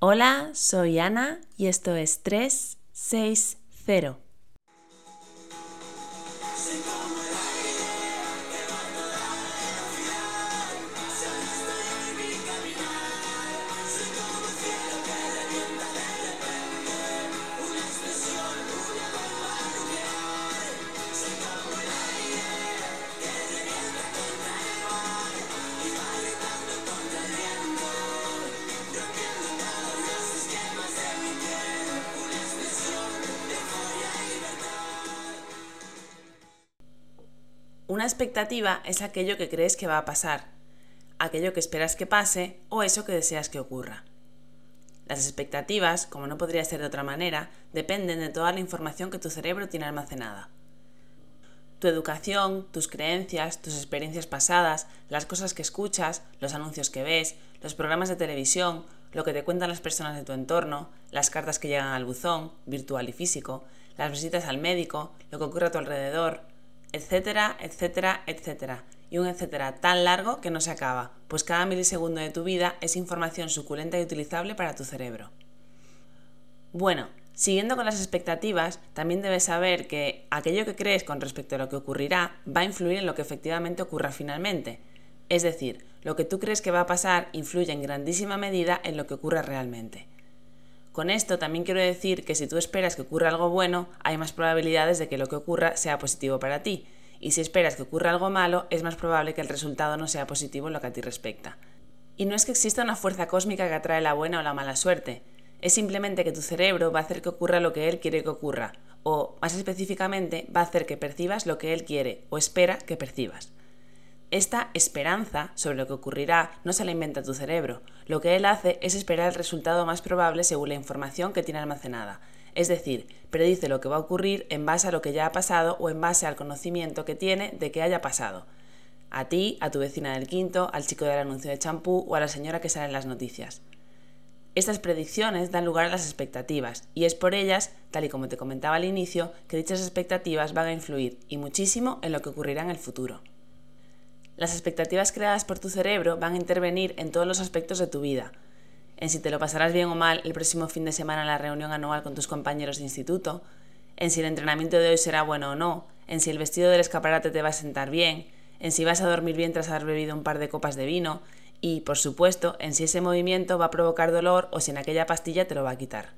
Hola, soy Ana y esto es 360. Una expectativa es aquello que crees que va a pasar, aquello que esperas que pase o eso que deseas que ocurra. Las expectativas, como no podría ser de otra manera, dependen de toda la información que tu cerebro tiene almacenada. Tu educación, tus creencias, tus experiencias pasadas, las cosas que escuchas, los anuncios que ves, los programas de televisión, lo que te cuentan las personas de tu entorno, las cartas que llegan al buzón, virtual y físico, las visitas al médico, lo que ocurre a tu alrededor, etcétera, etcétera, etcétera. Y un etcétera tan largo que no se acaba, pues cada milisegundo de tu vida es información suculenta y utilizable para tu cerebro. Bueno, siguiendo con las expectativas, también debes saber que aquello que crees con respecto a lo que ocurrirá va a influir en lo que efectivamente ocurra finalmente. Es decir, lo que tú crees que va a pasar influye en grandísima medida en lo que ocurre realmente. Con esto también quiero decir que si tú esperas que ocurra algo bueno, hay más probabilidades de que lo que ocurra sea positivo para ti, y si esperas que ocurra algo malo, es más probable que el resultado no sea positivo en lo que a ti respecta. Y no es que exista una fuerza cósmica que atrae la buena o la mala suerte, es simplemente que tu cerebro va a hacer que ocurra lo que él quiere que ocurra, o más específicamente, va a hacer que percibas lo que él quiere o espera que percibas. Esta esperanza sobre lo que ocurrirá no se la inventa tu cerebro. Lo que él hace es esperar el resultado más probable según la información que tiene almacenada. Es decir, predice lo que va a ocurrir en base a lo que ya ha pasado o en base al conocimiento que tiene de que haya pasado. A ti, a tu vecina del quinto, al chico del anuncio de champú o a la señora que sale en las noticias. Estas predicciones dan lugar a las expectativas y es por ellas, tal y como te comentaba al inicio, que dichas expectativas van a influir y muchísimo en lo que ocurrirá en el futuro. Las expectativas creadas por tu cerebro van a intervenir en todos los aspectos de tu vida, en si te lo pasarás bien o mal el próximo fin de semana en la reunión anual con tus compañeros de instituto, en si el entrenamiento de hoy será bueno o no, en si el vestido del escaparate te va a sentar bien, en si vas a dormir bien tras haber bebido un par de copas de vino y, por supuesto, en si ese movimiento va a provocar dolor o si en aquella pastilla te lo va a quitar.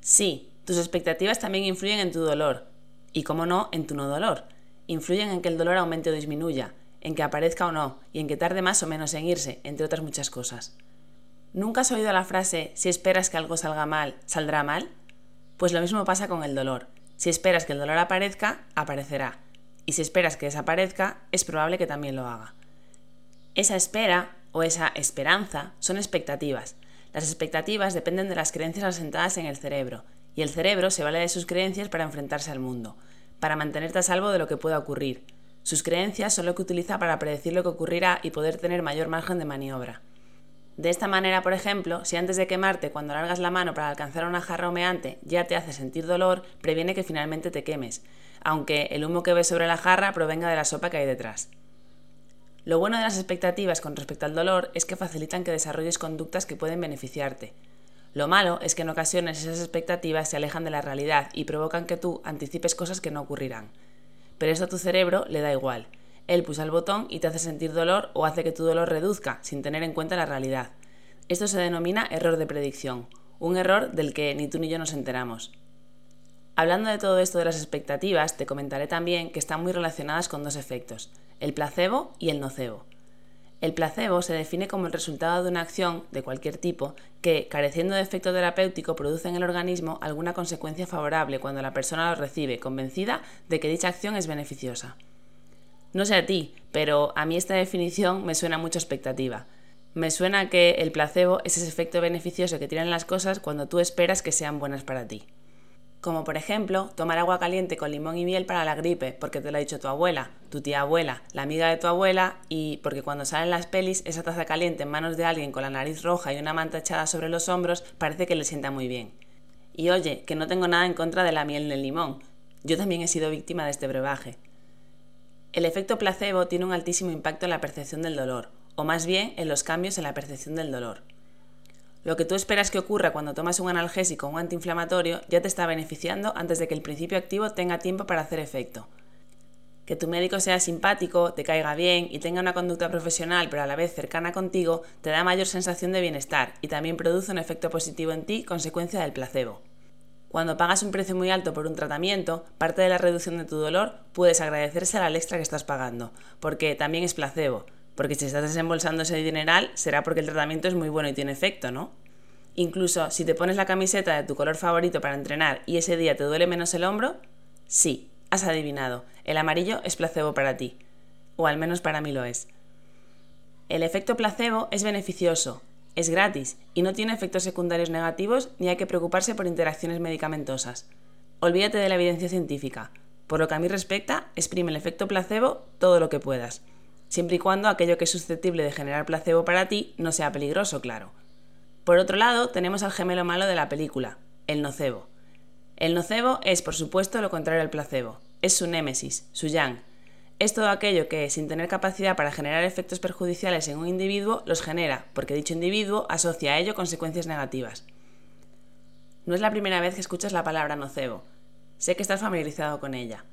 Sí, tus expectativas también influyen en tu dolor y, como no, en tu no dolor. Influyen en que el dolor aumente o disminuya, en que aparezca o no, y en que tarde más o menos en irse, entre otras muchas cosas. ¿Nunca has oído la frase si esperas que algo salga mal, saldrá mal? Pues lo mismo pasa con el dolor. Si esperas que el dolor aparezca, aparecerá. Y si esperas que desaparezca, es probable que también lo haga. Esa espera o esa esperanza son expectativas. Las expectativas dependen de las creencias asentadas en el cerebro, y el cerebro se vale de sus creencias para enfrentarse al mundo, para mantenerte a salvo de lo que pueda ocurrir, sus creencias son lo que utiliza para predecir lo que ocurrirá y poder tener mayor margen de maniobra. De esta manera, por ejemplo, si antes de quemarte cuando largas la mano para alcanzar una jarra humeante ya te hace sentir dolor, previene que finalmente te quemes, aunque el humo que ves sobre la jarra provenga de la sopa que hay detrás. Lo bueno de las expectativas con respecto al dolor es que facilitan que desarrolles conductas que pueden beneficiarte. Lo malo es que en ocasiones esas expectativas se alejan de la realidad y provocan que tú anticipes cosas que no ocurrirán pero esto a tu cerebro le da igual. Él pulsa el botón y te hace sentir dolor o hace que tu dolor reduzca, sin tener en cuenta la realidad. Esto se denomina error de predicción, un error del que ni tú ni yo nos enteramos. Hablando de todo esto de las expectativas, te comentaré también que están muy relacionadas con dos efectos, el placebo y el nocebo. El placebo se define como el resultado de una acción de cualquier tipo que, careciendo de efecto terapéutico, produce en el organismo alguna consecuencia favorable cuando la persona lo recibe, convencida de que dicha acción es beneficiosa. No sé a ti, pero a mí esta definición me suena mucho expectativa. Me suena que el placebo es ese efecto beneficioso que tienen las cosas cuando tú esperas que sean buenas para ti como por ejemplo tomar agua caliente con limón y miel para la gripe, porque te lo ha dicho tu abuela, tu tía abuela, la amiga de tu abuela, y porque cuando salen las pelis esa taza caliente en manos de alguien con la nariz roja y una manta echada sobre los hombros parece que le sienta muy bien. Y oye, que no tengo nada en contra de la miel ni el limón, yo también he sido víctima de este brebaje. El efecto placebo tiene un altísimo impacto en la percepción del dolor, o más bien en los cambios en la percepción del dolor. Lo que tú esperas que ocurra cuando tomas un analgésico o un antiinflamatorio ya te está beneficiando antes de que el principio activo tenga tiempo para hacer efecto. Que tu médico sea simpático, te caiga bien y tenga una conducta profesional pero a la vez cercana contigo te da mayor sensación de bienestar y también produce un efecto positivo en ti consecuencia del placebo. Cuando pagas un precio muy alto por un tratamiento, parte de la reducción de tu dolor puedes agradecérsela al extra que estás pagando, porque también es placebo, porque si estás desembolsando ese dineral será porque el tratamiento es muy bueno y tiene efecto, ¿no? Incluso si te pones la camiseta de tu color favorito para entrenar y ese día te duele menos el hombro, sí, has adivinado, el amarillo es placebo para ti, o al menos para mí lo es. El efecto placebo es beneficioso, es gratis y no tiene efectos secundarios negativos ni hay que preocuparse por interacciones medicamentosas. Olvídate de la evidencia científica. Por lo que a mí respecta, exprime el efecto placebo todo lo que puedas, siempre y cuando aquello que es susceptible de generar placebo para ti no sea peligroso, claro. Por otro lado, tenemos al gemelo malo de la película, el nocebo. El nocebo es, por supuesto, lo contrario al placebo. Es su némesis, su yang, es todo aquello que, sin tener capacidad para generar efectos perjudiciales en un individuo, los genera, porque dicho individuo asocia a ello consecuencias negativas. No es la primera vez que escuchas la palabra nocebo. Sé que estás familiarizado con ella.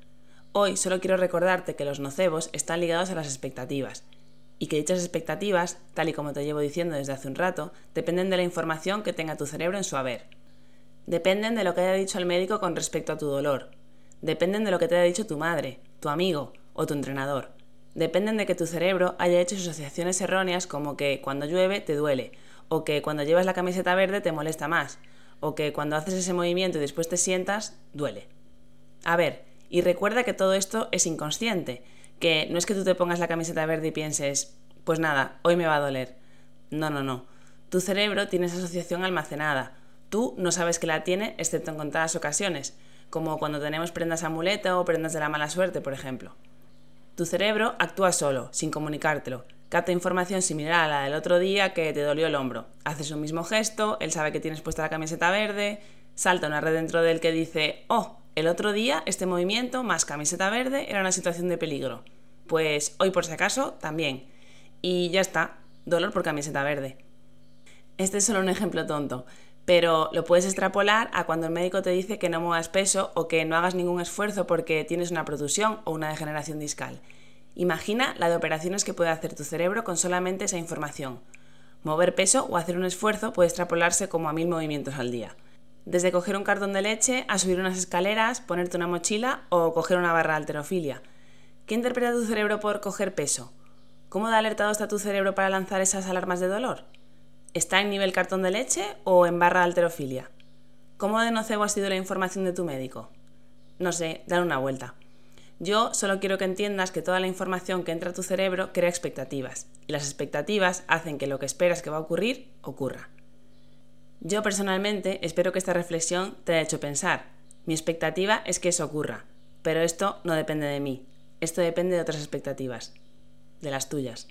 Hoy solo quiero recordarte que los nocebos están ligados a las expectativas, y que dichas expectativas, tal y como te llevo diciendo desde hace un rato, dependen de la información que tenga tu cerebro en su haber. Dependen de lo que haya dicho el médico con respecto a tu dolor. Dependen de lo que te haya dicho tu madre, tu amigo, o tu entrenador. Dependen de que tu cerebro haya hecho asociaciones erróneas como que cuando llueve te duele, o que cuando llevas la camiseta verde te molesta más, o que cuando haces ese movimiento y después te sientas, duele. A ver, y recuerda que todo esto es inconsciente, que no es que tú te pongas la camiseta verde y pienses, pues nada, hoy me va a doler. No, no, no. Tu cerebro tiene esa asociación almacenada. Tú no sabes que la tiene excepto en contadas ocasiones, como cuando tenemos prendas amuleto o prendas de la mala suerte, por ejemplo. Tu cerebro actúa solo, sin comunicártelo. Capta información similar a la del otro día que te dolió el hombro. Haces un mismo gesto, él sabe que tienes puesta la camiseta verde, salta una red dentro de él que dice, oh, el otro día este movimiento más camiseta verde era una situación de peligro. Pues hoy por si acaso también. Y ya está, dolor por camiseta verde. Este es solo un ejemplo tonto, pero lo puedes extrapolar a cuando el médico te dice que no muevas peso o que no hagas ningún esfuerzo porque tienes una protusión o una degeneración discal. Imagina la de operaciones que puede hacer tu cerebro con solamente esa información. Mover peso o hacer un esfuerzo puede extrapolarse como a mil movimientos al día. Desde coger un cartón de leche a subir unas escaleras, ponerte una mochila o coger una barra de alterofilia. ¿Qué interpreta tu cerebro por coger peso? ¿Cómo de alertado está tu cerebro para lanzar esas alarmas de dolor? ¿Está en nivel cartón de leche o en barra de alterofilia? ¿Cómo de nocebo ha sido la información de tu médico? No sé, dale una vuelta. Yo solo quiero que entiendas que toda la información que entra a tu cerebro crea expectativas, y las expectativas hacen que lo que esperas que va a ocurrir ocurra. Yo personalmente espero que esta reflexión te haya hecho pensar. Mi expectativa es que eso ocurra, pero esto no depende de mí, esto depende de otras expectativas, de las tuyas.